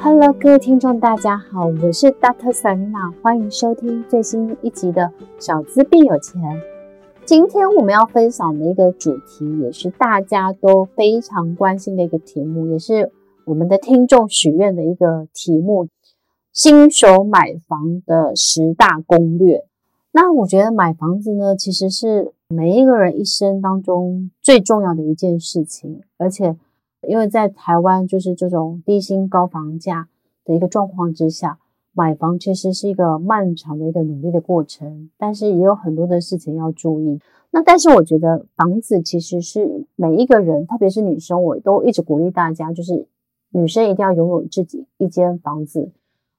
Hello，各位听众，大家好，我是 Dr. Selena，欢迎收听最新一集的《小资必有钱》。今天我们要分享的一个主题，也是大家都非常关心的一个题目，也是我们的听众许愿的一个题目：新手买房的十大攻略。那我觉得买房子呢，其实是每一个人一生当中最重要的一件事情，而且。因为在台湾就是这种低薪高房价的一个状况之下，买房其实是一个漫长的一个努力的过程，但是也有很多的事情要注意。那但是我觉得房子其实是每一个人，特别是女生，我都一直鼓励大家，就是女生一定要拥有自己一间房子。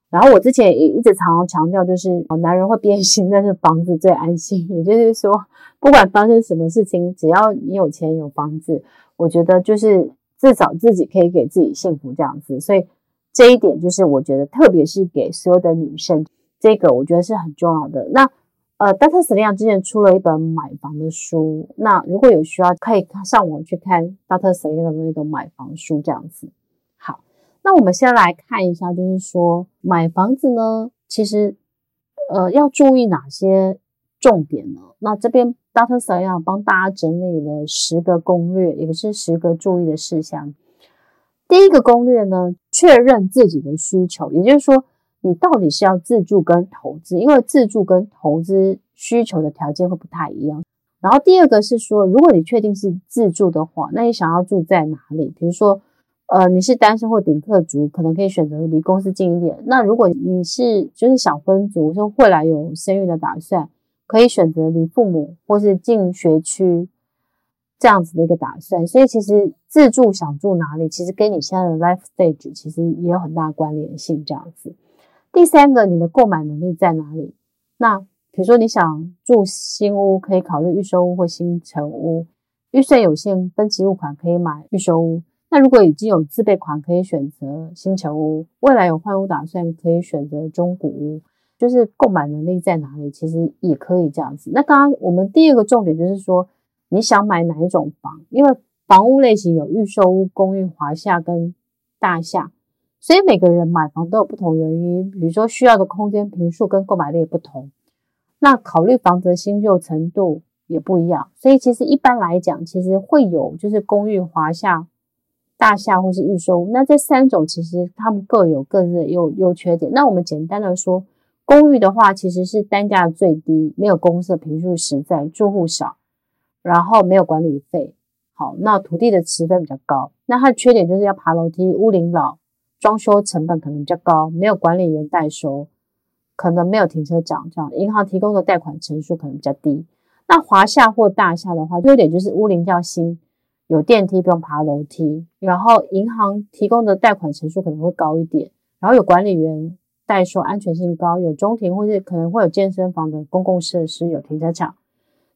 然后我之前也一直常常强调，就是男人会变心，但是房子最安心。也就是说，不管发生什么事情，只要你有钱有房子，我觉得就是。至少自己可以给自己幸福这样子，所以这一点就是我觉得，特别是给所有的女生，这个我觉得是很重要的。那呃，Dr. Selena 之前出了一本买房的书，那如果有需要，可以上网去看 Dr. Selena 的那个买房书这样子。好，那我们先来看一下，就是说买房子呢，其实呃要注意哪些重点呢？那这边。Dr. Selena 帮大家整理了十个攻略，也是十个注意的事项。第一个攻略呢，确认自己的需求，也就是说，你到底是要自住跟投资，因为自住跟投资需求的条件会不太一样。然后第二个是说，如果你确定是自住的话，那你想要住在哪里？比如说，呃，你是单身或顶客族，可能可以选择离公司近一点。那如果你是就是小分族，就未来有生育的打算。可以选择离父母或是近学区这样子的一个打算，所以其实自住想住哪里，其实跟你现在的 life stage 其实也有很大关联性。这样子，第三个，你的购买能力在哪里？那比如说你想住新屋，可以考虑预售屋或新城屋；预算有限，分期付款可以买预售屋。那如果已经有自备款，可以选择新城屋；未来有换屋打算，可以选择中古屋。就是购买能力在哪里，其实也可以这样子。那刚刚我们第二个重点就是说，你想买哪一种房？因为房屋类型有预售屋、公寓、华夏跟大厦，所以每个人买房都有不同原因。比如说需要的空间坪数跟购买力不同，那考虑房子的新旧程度也不一样。所以其实一般来讲，其实会有就是公寓、华夏、大厦或是预售屋。那这三种其实他们各有各自的优优缺点。那我们简单的说。公寓的话，其实是单价最低，没有公设，坪数实在，住户少，然后没有管理费。好，那土地的持分比较高。那它的缺点就是要爬楼梯，屋龄老，装修成本可能比较高，没有管理员代收，可能没有停车场，这样银行提供的贷款成数可能比较低。那华厦或大厦的话，优点就是屋龄较新，有电梯不用爬楼梯，然后银行提供的贷款成数可能会高一点，然后有管理员。代收安全性高，有中庭或是可能会有健身房的公共设施，有停车场，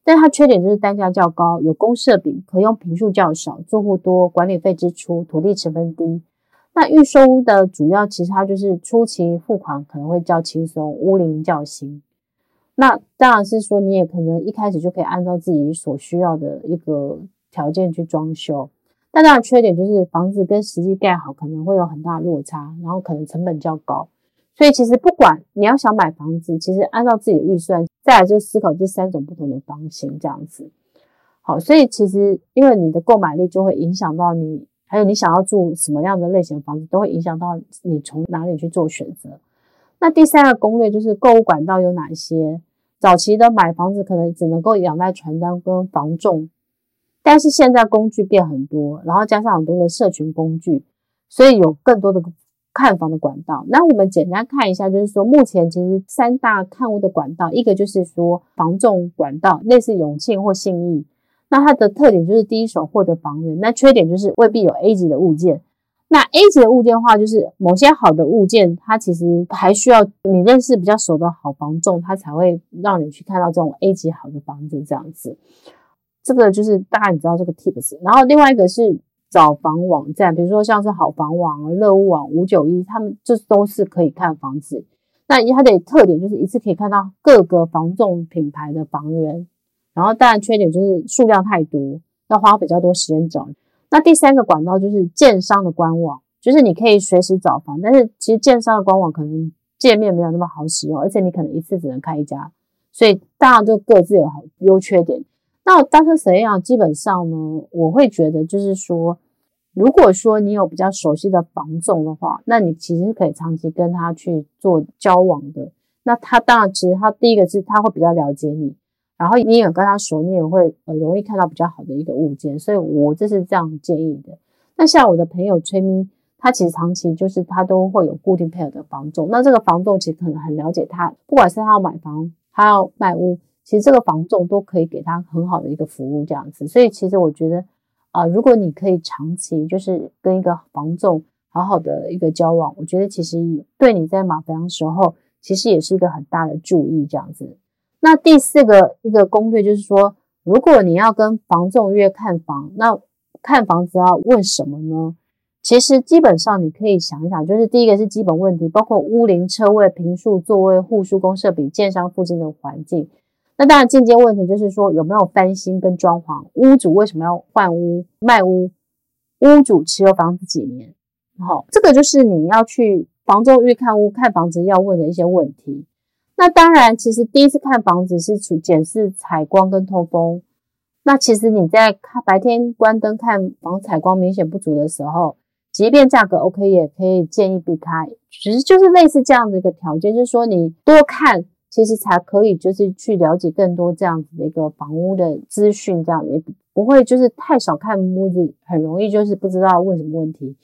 但它缺点就是单价较高，有公设比，可用坪数较少，住户多，管理费支出，土地成分低。那预售屋的主要其实它就是初期付款可能会较轻松，屋龄较新。那当然是说你也可能一开始就可以按照自己所需要的一个条件去装修，但它的缺点就是房子跟实际盖好可能会有很大落差，然后可能成本较高。所以其实不管你要想买房子，其实按照自己的预算，再来就思考这三种不同的房型这样子。好，所以其实因为你的购买力就会影响到你，还有你想要住什么样的类型的房子，都会影响到你从哪里去做选择。那第三个攻略就是购物管道有哪些？早期的买房子可能只能够仰赖传单跟房仲，但是现在工具变很多，然后加上很多的社群工具，所以有更多的。看房的管道，那我们简单看一下，就是说目前其实三大看屋的管道，一个就是说房仲管道，类似永庆或信义，那它的特点就是第一手获得房源，那缺点就是未必有 A 级的物件。那 A 级的物件的话，就是某些好的物件，它其实还需要你认识比较熟的好房仲，它才会让你去看到这种 A 级好的房子这样子。这个就是大概你知道这个 tips，然后另外一个是。找房网站，比如说像是好房网、乐屋网、五九一，他们这都是可以看房子。那它的特点就是一次可以看到各个房仲品牌的房源，然后当然缺点就是数量太多，要花比较多时间找。那第三个管道就是建商的官网，就是你可以随时找房，但是其实建商的官网可能界面没有那么好使用，而且你可能一次只能开一家，所以当然就各自有好优缺点。那单车怎样？基本上呢，我会觉得就是说，如果说你有比较熟悉的房仲的话，那你其实可以长期跟他去做交往的。那他当然，其实他第一个是他会比较了解你，然后你也跟他熟，你也会呃容易看到比较好的一个物件。所以我这是这样建议的。那像我的朋友崔咪，他其实长期就是他都会有固定配合的房仲。那这个房仲其实可能很了解他，不管是他要买房，他要卖屋。其实这个房仲都可以给他很好的一个服务，这样子。所以其实我觉得，啊、如果你可以长期就是跟一个房仲好好的一个交往，我觉得其实对你在买房的时候，其实也是一个很大的注意，这样子。那第四个一个攻略就是说，如果你要跟房仲约看房，那看房子要问什么呢？其实基本上你可以想一想，就是第一个是基本问题，包括屋龄、车位、坪数、座位、户数、公设比、建商附近的环境。那当然，间接问题就是说有没有翻新跟装潢，屋主为什么要换屋卖屋，屋主持有房子几年？好，这个就是你要去房仲预看屋看房子要问的一些问题。那当然，其实第一次看房子是处检视采光跟通风。那其实你在看白天关灯看房采光明显不足的时候，即便价格 OK，也可以建议避开。其实就是类似这样的一个条件，就是说你多看。其实才可以，就是去了解更多这样子的一个房屋的资讯，这样也不会就是太少看屋子，很容易就是不知道问什么问题，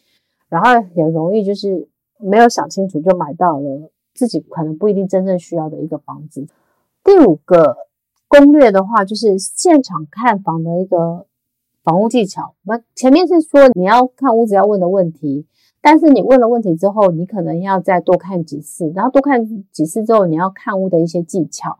然后也容易就是没有想清楚就买到了自己可能不一定真正需要的一个房子。第五个攻略的话，就是现场看房的一个房屋技巧。那前面是说你要看屋子要问的问题。但是你问了问题之后，你可能要再多看几次，然后多看几次之后，你要看屋的一些技巧。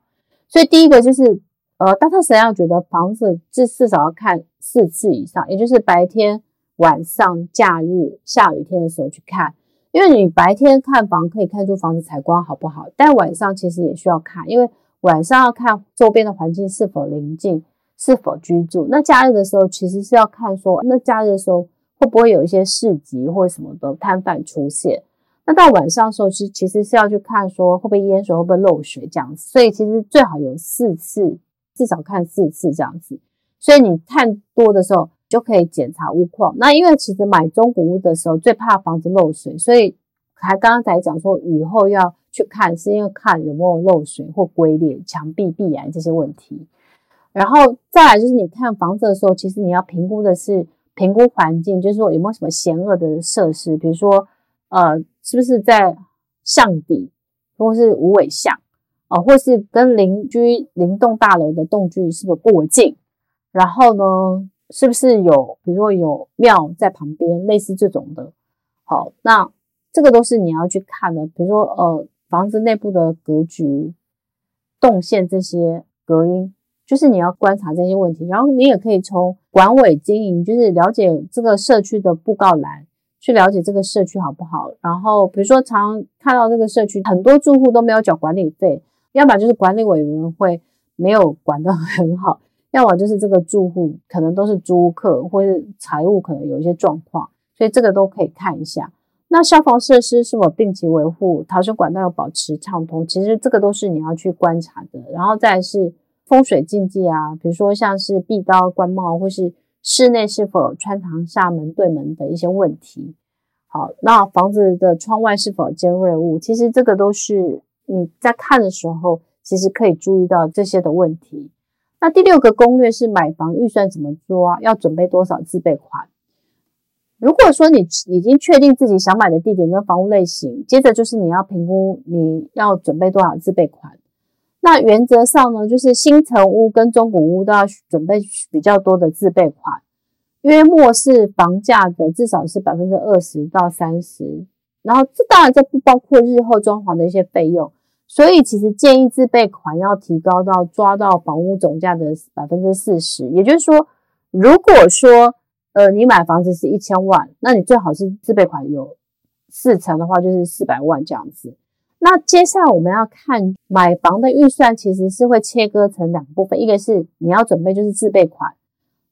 所以第一个就是，呃，大特神要觉得房子至至少要看四次以上，也就是白天、晚上、假日、下雨天的时候去看。因为你白天看房可以看出房子采光好不好，但晚上其实也需要看，因为晚上要看周边的环境是否宁静、是否居住。那假日的时候其实是要看说，那假日的时候。会不会有一些市集或什么的摊贩出现？那到晚上的时候是其实是要去看说会不会淹水，会不会漏水这样子。所以其实最好有四次，至少看四次这样子。所以你看多的时候就可以检查屋况。那因为其实买中古屋的时候最怕房子漏水，所以还刚刚才讲说雨后要去看，是因为看有没有漏水或龟裂、墙壁壁癌这些问题。然后再来就是你看房子的时候，其实你要评估的是。评估环境，就是说有没有什么险恶的设施，比如说，呃，是不是在巷底，或是无尾巷，啊、呃，或是跟邻居邻栋大楼的栋距是不是过近？然后呢，是不是有，比如说有庙在旁边，类似这种的。好，那这个都是你要去看的，比如说，呃，房子内部的格局、动线这些隔音。就是你要观察这些问题，然后你也可以从管委经营，就是了解这个社区的布告栏，去了解这个社区好不好。然后比如说，常看到这个社区很多住户都没有缴管理费，要么就是管理委员会没有管得很好，要么就是这个住户可能都是租客，或是财务可能有一些状况，所以这个都可以看一下。那消防设施是否定期维护，逃生管道要保持畅通，其实这个都是你要去观察的。然后再是。风水禁忌啊，比如说像是壁刀、官帽，或是室内是否有穿堂、煞门、对门的一些问题。好，那房子的窗外是否有尖锐物？其实这个都是你在看的时候，其实可以注意到这些的问题。那第六个攻略是买房预算怎么做啊？要准备多少自备款？如果说你已经确定自己想买的地点跟房屋类型，接着就是你要评估你要准备多少自备款。那原则上呢，就是新成屋跟中古屋都要准备比较多的自备款，因为末是房价的至少是百分之二十到三十，然后这当然这不包括日后装潢的一些费用，所以其实建议自备款要提高到抓到房屋总价的百分之四十，也就是说，如果说呃你买房子是一千万，那你最好是自备款有四成的话，就是四百万这样子。那接下来我们要看买房的预算，其实是会切割成两部分，一个是你要准备就是自备款，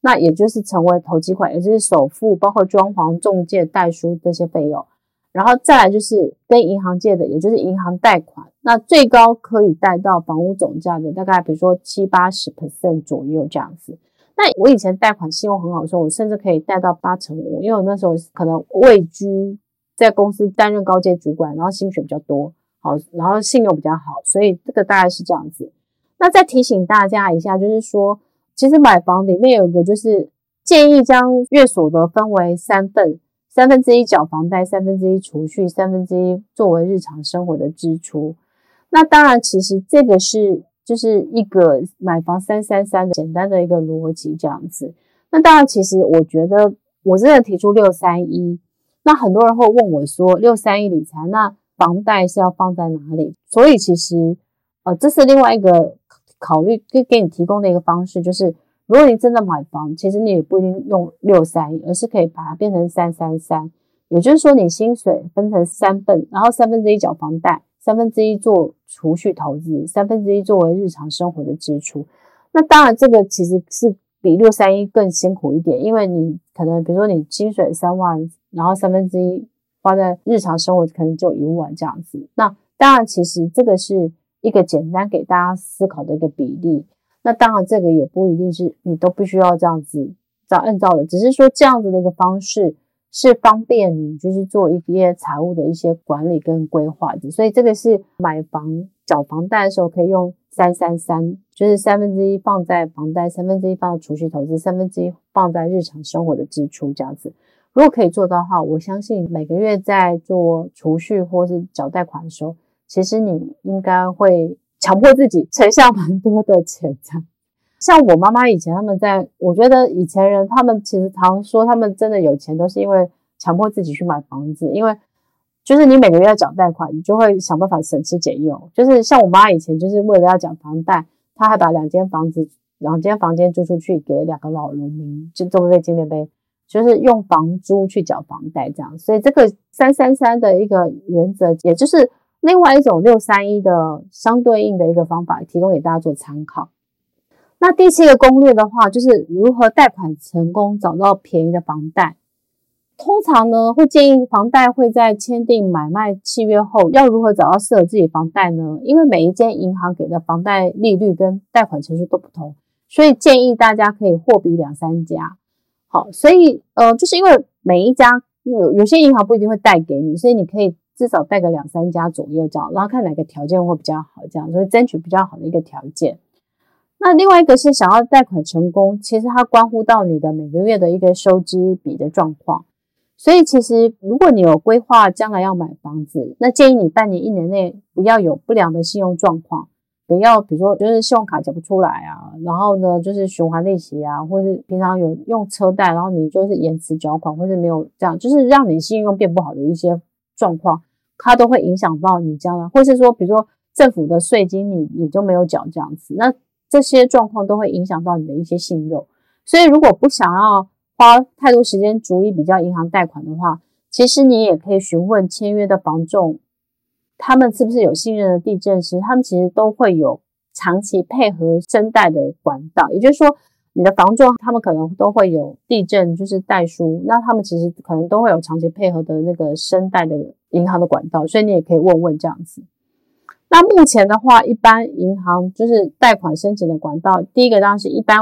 那也就是成为投机款，也就是首付，包括装潢、中介、代书这些费用。然后再来就是跟银行借的，也就是银行贷款，那最高可以贷到房屋总价的大概，比如说七八十 percent 左右这样子。那我以前贷款信用很好的时候，我甚至可以贷到八成五，因为我那时候可能位居在公司担任高阶主管，然后薪水比较多，好，然后信用比较好，所以这个大概是这样子。那再提醒大家一下，就是说，其实买房里面有一个就是建议将月所得分为三份。三分之一缴房贷，三分之一储蓄，三分之一作为日常生活的支出。那当然，其实这个是就是一个买房三三三的简单的一个逻辑这样子。那当然，其实我觉得我真的提出六三一，那很多人会问我说，六三一理财，那房贷是要放在哪里？所以其实呃，这是另外一个考虑，可以给你提供的一个方式，就是。如果你真的买房，其实你也不一定用六三一，而是可以把它变成三三三。也就是说，你薪水分成三份，然后三分之一缴房贷，三分之一做储蓄投资，三分之一作为日常生活的支出。那当然，这个其实是比六三一更辛苦一点，因为你可能比如说你薪水三万，然后三分之一花在日常生活，可能就一万这样子。那当然，其实这个是一个简单给大家思考的一个比例。那当然，这个也不一定是你都必须要这样子照按照的，只是说这样子的一个方式是方便你就是做一些财务的一些管理跟规划的。所以这个是买房缴房贷的时候可以用三三三，就是三分之一放在房贷，三分之一放在储蓄投资，三分之一放在日常生活的支出这样子。如果可以做到的话，我相信每个月在做储蓄或是缴贷款的时候，其实你应该会。强迫自己存下蛮多的钱，这样。像我妈妈以前，他们在，我觉得以前人他们其实常说，他们真的有钱都是因为强迫自己去买房子，因为就是你每个月要缴贷款，你就会想办法省吃俭用。就是像我妈以前，就是为了要缴房贷，她还把两间房子、两间房间租出去给两个老农民，就作为纪念碑，就是用房租去缴房贷这样。所以这个三三三的一个原则，也就是。另外一种六三一的相对应的一个方法，提供给大家做参考。那第七个攻略的话，就是如何贷款成功找到便宜的房贷。通常呢，会建议房贷会在签订买卖契约后，要如何找到适合自己房贷呢？因为每一间银行给的房贷利率跟贷款成数都不同，所以建议大家可以货比两三家。好，所以呃，就是因为每一家有有些银行不一定会贷给你，所以你可以。至少贷个两三家左右这样，然后看哪个条件会比较好，这样就是争取比较好的一个条件。那另外一个是想要贷款成功，其实它关乎到你的每个月的一个收支比的状况。所以其实如果你有规划将来要买房子，那建议你半年一年内不要有不良的信用状况，不要比如说就是信用卡缴不出来啊，然后呢就是循环利息啊，或是平常有用车贷，然后你就是延迟缴款，或是没有这样，就是让你信用变不好的一些状况。它都会影响到你将来，或是说，比如说政府的税金你，你就没有缴这样子，那这些状况都会影响到你的一些信用。所以，如果不想要花太多时间逐一比较银行贷款的话，其实你也可以询问签约的房仲，他们是不是有信任的地震师，他们其实都会有长期配合声带的管道，也就是说。你的房仲，他们可能都会有地震，就是代书，那他们其实可能都会有长期配合的那个声贷的银行的管道，所以你也可以问问这样子。那目前的话，一般银行就是贷款申请的管道，第一个当然是一般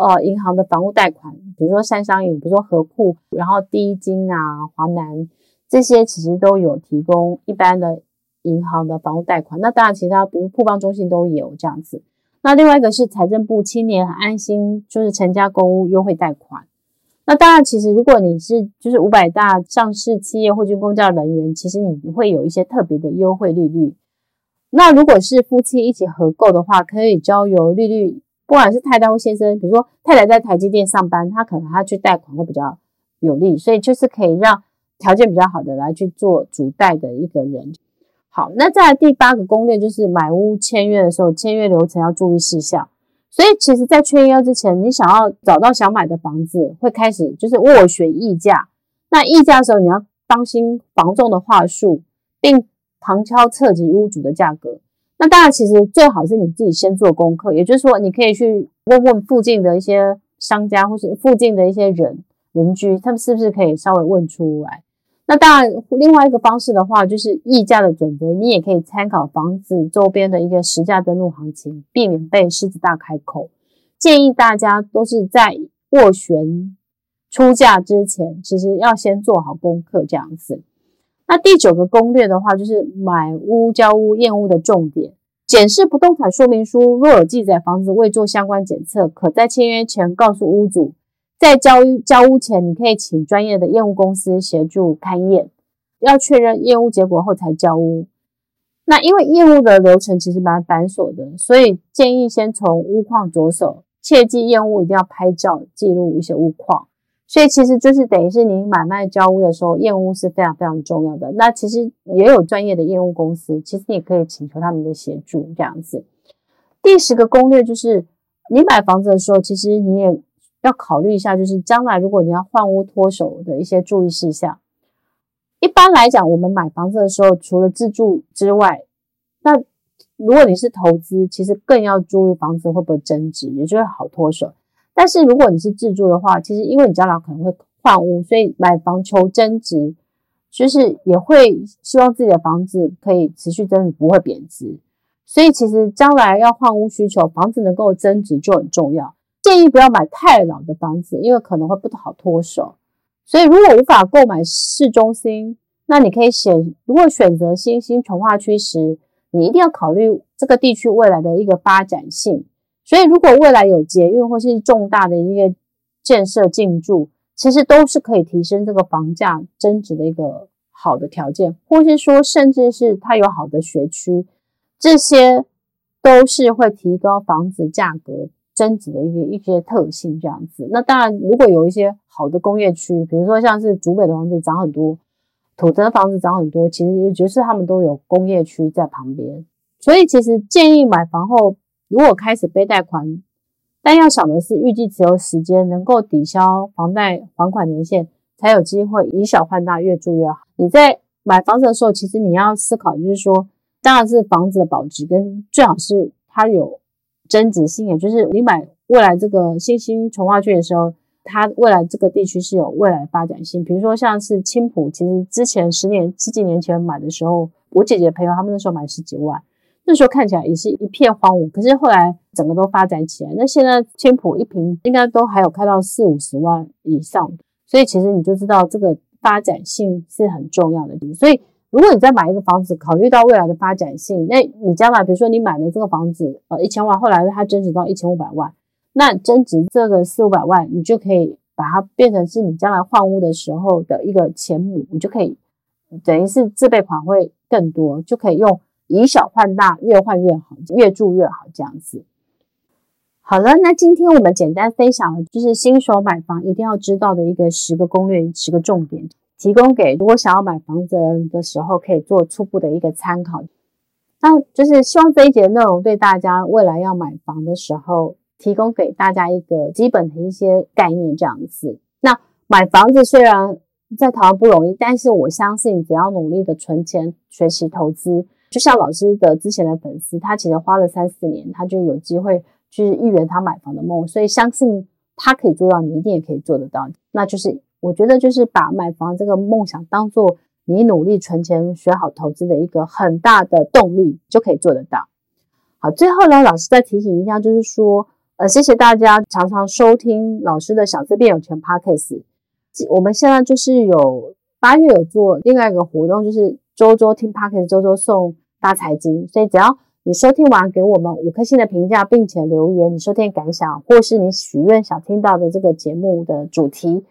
呃银行的房屋贷款，比如说三商银，比如说合库，然后第一金啊、华南这些其实都有提供一般的银行的房屋贷款。那当然，其他比如富邦中心都有这样子。那另外一个是财政部青年安心，就是成家公屋优惠贷款。那当然，其实如果你是就是五百大上市企业或军公教人员，其实你会有一些特别的优惠利率。那如果是夫妻一起合购的话，可以交由利率，不管是太太或先生，比如说太太在台积电上班，他可能他去贷款会比较有利，所以就是可以让条件比较好的来去做主贷的一个人。好，那再来第八个攻略就是买屋签约的时候，签约流程要注意事项。所以其实，在签约之前，你想要找到想买的房子，会开始就是斡旋议价。那议价的时候，你要当心房仲的话术，并旁敲侧击屋主的价格。那当然，其实最好是你自己先做功课，也就是说，你可以去问问附近的一些商家或是附近的一些人邻居，他们是不是可以稍微问出来？那当然，另外一个方式的话，就是议价的准则，你也可以参考房子周边的一个实价登录行情，避免被狮子大开口。建议大家都是在斡旋出价之前，其实要先做好功课这样子。那第九个攻略的话，就是买屋交屋验屋的重点，检视不动产说明书，若有记载房子未做相关检测，可在签约前告诉屋主。在交交屋前，你可以请专业的验屋公司协助勘验，要确认验屋结果后才交屋。那因为验屋的流程其实蛮繁琐的，所以建议先从屋况着手，切记验屋一定要拍照记录一些屋况。所以其实就是等于是你买卖交屋的时候，验屋是非常非常重要的。那其实也有专业的验屋公司，其实你可以请求他们的协助这样子。第十个攻略就是，你买房子的时候，其实你也要考虑一下，就是将来如果你要换屋脱手的一些注意事项。一般来讲，我们买房子的时候，除了自住之外，那如果你是投资，其实更要注意房子会不会增值，也就会好脱手。但是如果你是自住的话，其实因为你将来可能会换屋，所以买房求增值，就是也会希望自己的房子可以持续增值，不会贬值。所以其实将来要换屋需求，房子能够增值就很重要。建议不要买太老的房子，因为可能会不好脱手。所以如果无法购买市中心，那你可以选，如果选择新兴从化区时，你一定要考虑这个地区未来的一个发展性。所以，如果未来有捷运或是重大的一个建设进驻，其实都是可以提升这个房价增值的一个好的条件，或是说，甚至是它有好的学区，这些都是会提高房子价格增值的一个一些特性。这样子，那当然，如果有一些好的工业区，比如说像是竹北的房子涨很多，土城的房子涨很多，其实就是他们都有工业区在旁边，所以其实建议买房后。如果开始背贷款，但要想的是预计持有时间能够抵消房贷还款年限，才有机会以小换大，越住越好。你在买房子的时候，其实你要思考，就是说，当然是房子的保值跟最好是它有增值性，也就是你买未来这个新兴从化区的时候，它未来这个地区是有未来发展性。比如说像是青浦，其实之前十年十几年前买的时候，我姐姐朋友他们那时候买十几万。那时候看起来也是一片荒芜，可是后来整个都发展起来。那现在青浦一平应该都还有开到四五十万以上，所以其实你就知道这个发展性是很重要的。所以如果你在买一个房子，考虑到未来的发展性，那你将来比如说你买了这个房子，呃一千万，后来它增值到一千五百万，那增值这个四五百万，你就可以把它变成是你将来换屋的时候的一个钱母，你就可以等于是自备款会更多，就可以用。以小换大，越换越好，越住越好，这样子。好了，那今天我们简单分享了，就是新手买房一定要知道的一个十个攻略，十个重点，提供给如果想要买房子的时候可以做初步的一个参考。那就是希望这一节内容对大家未来要买房的时候，提供给大家一个基本的一些概念，这样子。那买房子虽然在台湾不容易，但是我相信只要努力的存钱、学习投资。就像老师的之前的粉丝，他其实花了三四年，他就有机会去预圆他买房的梦，所以相信他可以做到，你一定也可以做得到。那就是我觉得，就是把买房这个梦想当做你努力存钱、学好投资的一个很大的动力，就可以做得到。好，最后呢，老师再提醒一下，就是说，呃，谢谢大家常常收听老师的小资变有钱 Podcast。我们现在就是有八月有做另外一个活动，就是周周听 Podcast，周周送。大财经，所以只要你收听完，给我们五颗星的评价，并且留言你收听感想，或是你许愿想听到的这个节目的主题，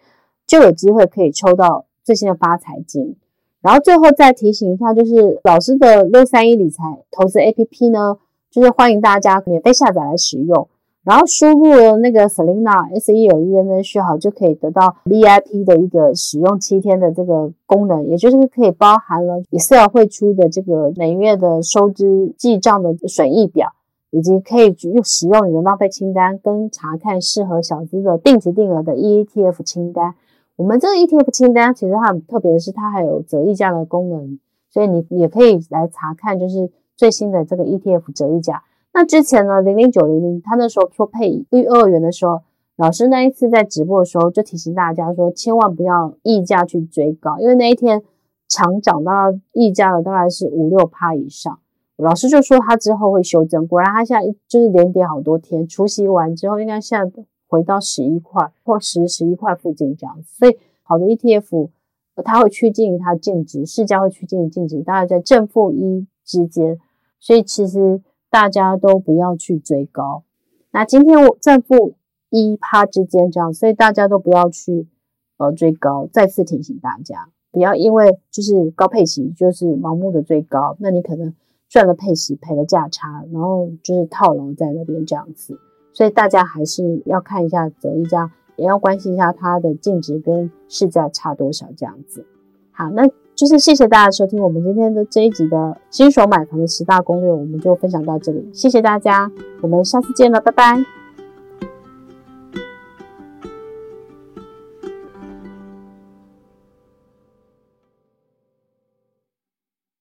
就有机会可以抽到最新的发财金。然后最后再提醒一下，就是老师的六三一理财投资 APP 呢，就是欢迎大家免费下载来使用。然后输入那个 Selina S E L E N A 序号，就可以得到 VIP 的一个使用七天的这个功能，也就是可以包含了 Excel 汇出的这个每月的收支记账的损益表，以及可以用使用你的浪费清单跟查看适合小资的定期定额的 ETF 清单。我们这个 ETF 清单其实它很特别的是，它还有折溢价的功能，所以你也可以来查看，就是最新的这个 ETF 折溢价。那之前呢，零零九零零，他那时候说配一二元的时候，老师那一次在直播的时候就提醒大家说，千万不要溢价去追高，因为那一天长涨到溢价的大概是五六趴以上。老师就说他之后会修正，果然他现在就是连跌好多天，除夕完之后应该现在回到十一块或十十一块附近这样子。所以好的 ETF 它会趋近于它净值，市价会趋近于净值，大概在正负一之间。所以其实大家都不要去追高。那今天我正负一趴之间这样，所以大家都不要去呃追高。再次提醒大家，不要因为就是高配息就是盲目的追高，那你可能赚了配息赔了价差，然后就是套牢在那边这样子。所以大家还是要看一下择一家，也要关心一下它的净值跟市价差多少这样子。好，那。就是谢谢大家收听我们今天的这一集的新手买房的十大攻略，我们就分享到这里，谢谢大家，我们下次见了，拜拜。